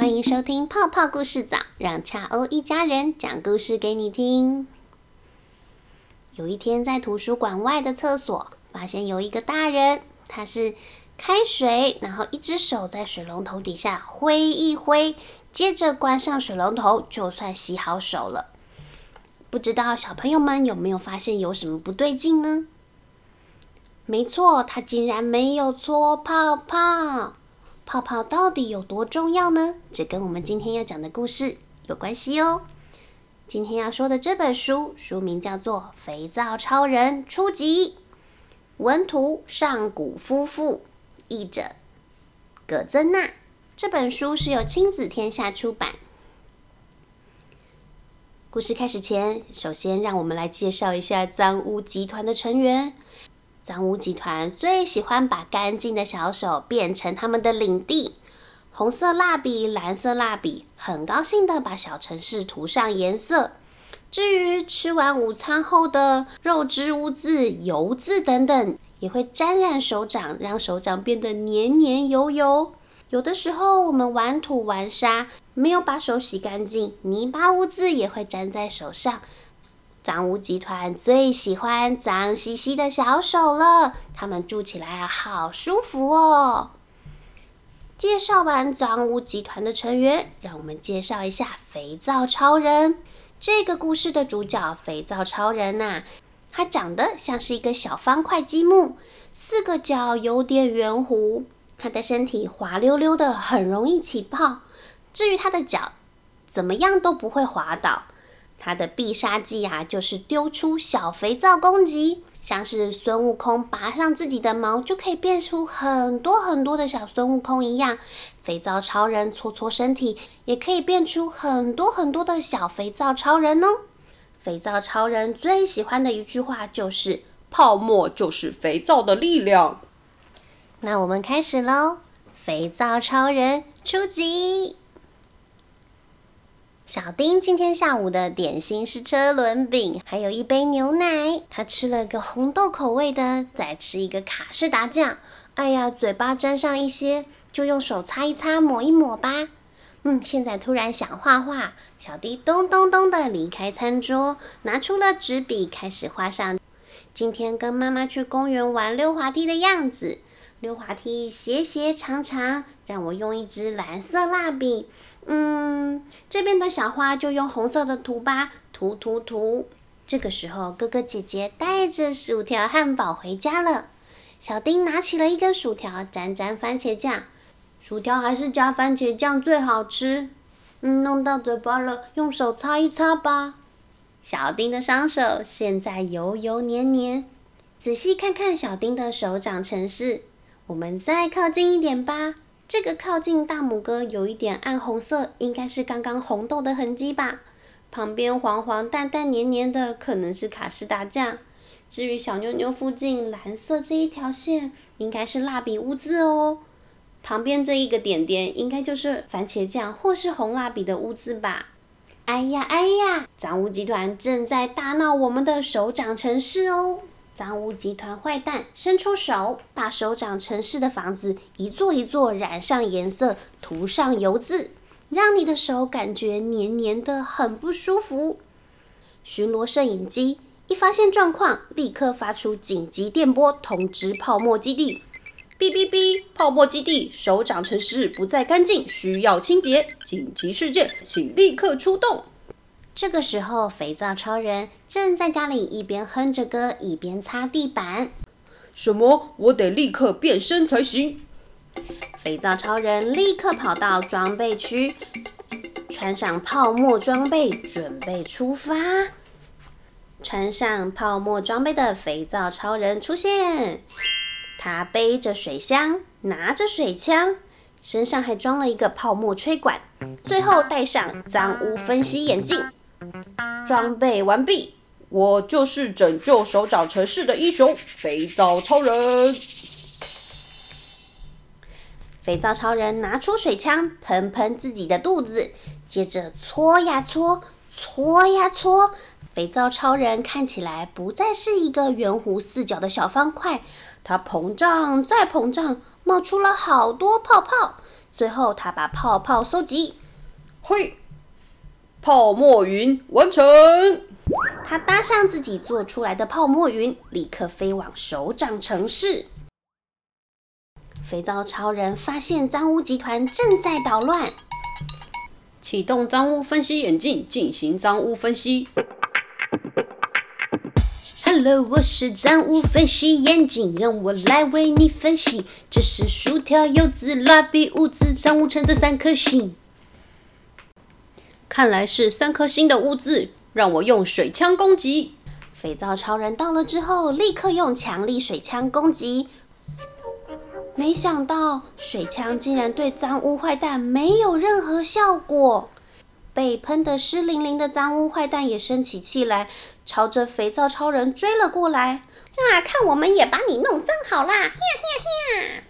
欢迎收听泡泡故事早，让恰欧一家人讲故事给你听。有一天，在图书馆外的厕所，发现有一个大人，他是开水，然后一只手在水龙头底下挥一挥，接着关上水龙头，就算洗好手了。不知道小朋友们有没有发现有什么不对劲呢？没错，他竟然没有搓泡泡。泡泡到底有多重要呢？这跟我们今天要讲的故事有关系哦。今天要说的这本书，书名叫做《肥皂超人初级》，文图上古夫妇，译者葛增娜。这本书是由亲子天下出版。故事开始前，首先让我们来介绍一下脏污集团的成员。脏污集团最喜欢把干净的小手变成他们的领地。红色蜡笔、蓝色蜡笔，很高兴的把小城市涂上颜色。至于吃完午餐后的肉汁污渍、油渍等等，也会沾染手掌，让手掌变得黏黏油油。有的时候，我们玩土玩沙，没有把手洗干净，泥巴污渍也会粘在手上。脏污集团最喜欢脏兮兮的小手了，他们住起来，好舒服哦。介绍完脏污集团的成员，让我们介绍一下肥皂超人。这个故事的主角肥皂超人呐，他长得像是一个小方块积木，四个角有点圆弧，他的身体滑溜溜的，很容易起泡。至于他的脚，怎么样都不会滑倒。他的必杀技啊，就是丢出小肥皂攻击，像是孙悟空拔上自己的毛，就可以变出很多很多的小孙悟空一样。肥皂超人搓搓身体，也可以变出很多很多的小肥皂超人哦。肥皂超人最喜欢的一句话就是：“泡沫就是肥皂的力量。”那我们开始喽，肥皂超人出击！小丁今天下午的点心是车轮饼，还有一杯牛奶。他吃了个红豆口味的，再吃一个卡士达酱。哎呀，嘴巴沾上一些，就用手擦一擦，抹一抹吧。嗯，现在突然想画画，小丁咚咚咚的离开餐桌，拿出了纸笔，开始画上今天跟妈妈去公园玩溜滑梯的样子。溜滑梯斜斜长长，让我用一支蓝色蜡笔。嗯，这边的小花就用红色的涂吧，涂涂涂。这个时候，哥哥姐姐带着薯条汉堡回家了。小丁拿起了一根薯条，沾沾番茄酱。薯条还是加番茄酱最好吃。嗯，弄到嘴巴了，用手擦一擦吧。小丁的双手现在油油黏黏。仔细看看小丁的手掌城市，我们再靠近一点吧。这个靠近大拇哥有一点暗红色，应该是刚刚红豆的痕迹吧。旁边黄黄淡淡黏黏的，可能是卡士达酱。至于小妞妞附近蓝色这一条线，应该是蜡笔污渍哦。旁边这一个点点，应该就是番茄酱或是红蜡笔的污渍吧。哎呀哎呀，脏污集团正在大闹我们的手掌城市哦。脏污集团坏蛋伸出手，把手掌城市的房子一座一座染上颜色，涂上油渍，让你的手感觉黏黏的，很不舒服。巡逻摄影机一发现状况，立刻发出紧急电波通知泡沫基地：哔哔哔，泡沫基地，手掌城市不再干净，需要清洁，紧急事件，请立刻出动。这个时候，肥皂超人正在家里一边哼着歌，一边擦地板。什么？我得立刻变身才行！肥皂超人立刻跑到装备区，穿上泡沫装备，准备出发。穿上泡沫装备的肥皂超人出现，他背着水箱，拿着水枪，身上还装了一个泡沫吹管，最后戴上脏污分析眼镜。装备完毕，我就是拯救手掌城市的英雄——肥皂超人。肥皂超人拿出水枪，喷喷自己的肚子，接着搓呀搓，搓呀搓。肥皂超人看起来不再是一个圆弧四角的小方块，它膨胀再膨胀，冒出了好多泡泡。最后，他把泡泡收集，嘿，泡沫云完成。他搭上自己做出来的泡沫云，立刻飞往首长城市。肥皂超人发现脏污集团正在捣乱，启动脏污分析眼镜进行脏污分析。Hello，我是脏污分析眼镜，让我来为你分析。这是薯条、柚子、蜡笔、污渍，脏污成这三颗星。看来是三颗星的污渍，让我用水枪攻击。肥皂超人到了之后，立刻用强力水枪攻击。没想到水枪竟然对脏污坏蛋没有任何效果，被喷得湿淋淋的脏污坏蛋也生起气来，朝着肥皂超人追了过来。啊，看我们也把你弄脏好啦！呀呀呀！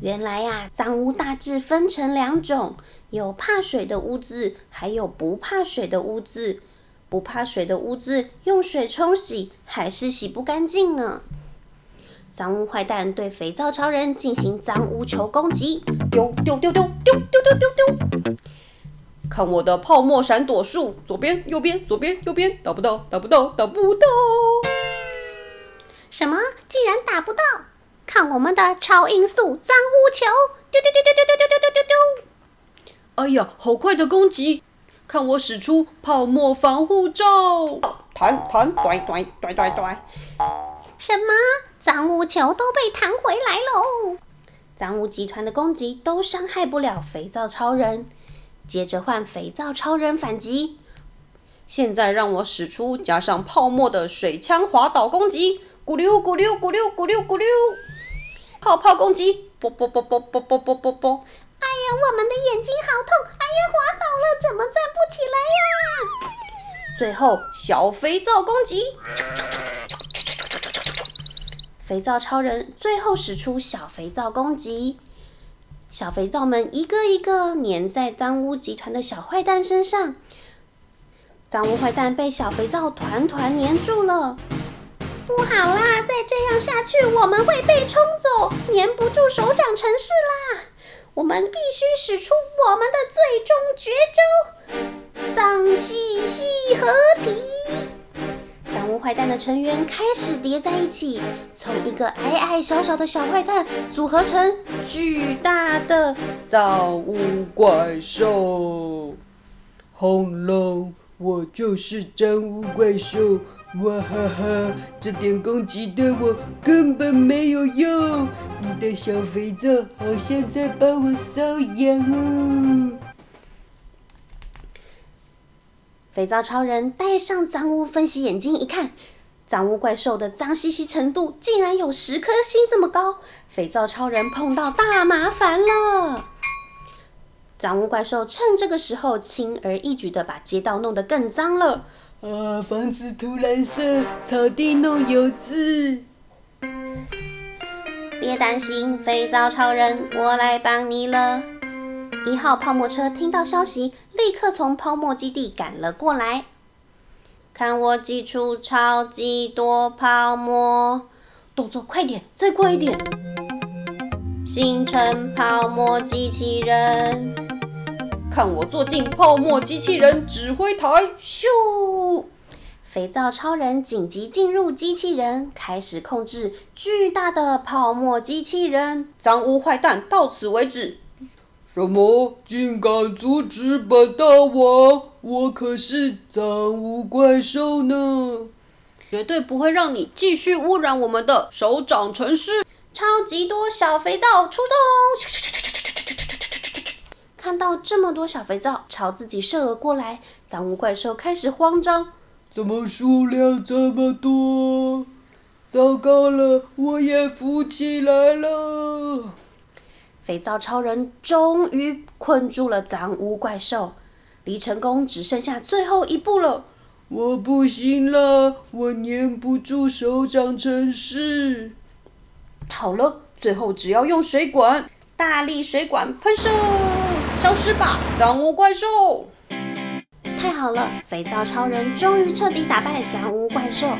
原来呀，脏污大致分成两种，有怕水的污渍，还有不怕水的污渍。不怕水的污渍用水冲洗还是洗不干净呢。脏污坏蛋对肥皂超人进行脏污球攻击，丢丢丢丢丢丢丢丢丢！看我的泡沫闪躲术，左边右边左边右边，打不到打不到打不到！什么？竟然打不到？看我们的超音速脏污球，丢丢丢丢丢丢丢丢丢丢！哎呀，好快的攻击！看我使出泡沫防护罩，弹弹拽拽拽拽拽！什么？脏污球都被弹回来喽！脏污集团的攻击都伤害不了肥皂超人。接着换肥皂超人反击。现在让我使出加上泡沫的水枪滑倒攻击，咕溜咕溜咕溜咕溜咕溜！泡泡攻击，啵啵啵啵啵啵啵啵啵！哎呀，我们的眼睛好痛！哎呀，滑倒了，怎么站不起来呀？最后小肥皂攻击。肥皂超人最后使出小肥皂攻击，小肥皂们一个一个粘在脏污集团的小坏蛋身上，脏污坏蛋被小肥皂团团粘住了。不好啦，再这样下去我们会被冲走，粘不住手掌城市啦！我们必须使出我们的最终绝招——脏兮兮合体。脏污坏蛋的成员开始叠在一起，从一个矮矮小小的小坏蛋组合成巨大的脏污怪兽。轰隆！我就是脏污怪兽！哇哈哈！这点攻击对我根本没有用，你的小肥皂好像在帮我瘙痒哦。肥皂超人戴上脏污分析眼镜一看，脏污怪兽的脏兮兮程度竟然有十颗星这么高！肥皂超人碰到大麻烦了。脏污怪兽趁这个时候轻而易举的把街道弄得更脏了。啊，房子涂蓝色，草地弄油渍。别担心，肥皂超人，我来帮你了。一号泡沫车听到消息，立刻从泡沫基地赶了过来。看我挤出超级多泡沫，动作快点，再快一点，形成泡沫机器人。看我坐进泡沫机器人指挥台，咻！肥皂超人紧急进入机器人，开始控制巨大的泡沫机器人。脏污坏蛋，到此为止。什么？竟敢阻止本大王？我可是脏污怪兽呢！绝对不会让你继续污染我们的手掌城市！超级多小肥皂出动！看到这么多小肥皂朝自己射了过来，脏污怪兽开始慌张。怎么数量这么多？糟糕了，我也浮起来了！肥皂超人终于困住了脏污怪兽，离成功只剩下最后一步了。我不行了，我粘不住手掌城市。好了，最后只要用水管，大力水管喷射，消失吧，脏污怪兽！太好了，肥皂超人终于彻底打败脏污怪兽，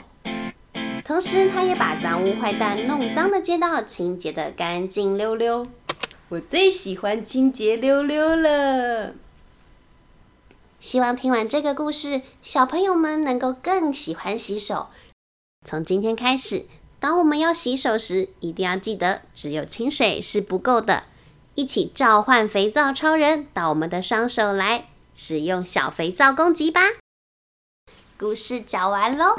同时他也把脏污坏蛋弄脏的街道清洁得干净溜溜。我最喜欢清洁溜溜了。希望听完这个故事，小朋友们能够更喜欢洗手。从今天开始，当我们要洗手时，一定要记得，只有清水是不够的。一起召唤肥皂超人到我们的双手来，使用小肥皂攻击吧！故事讲完喽。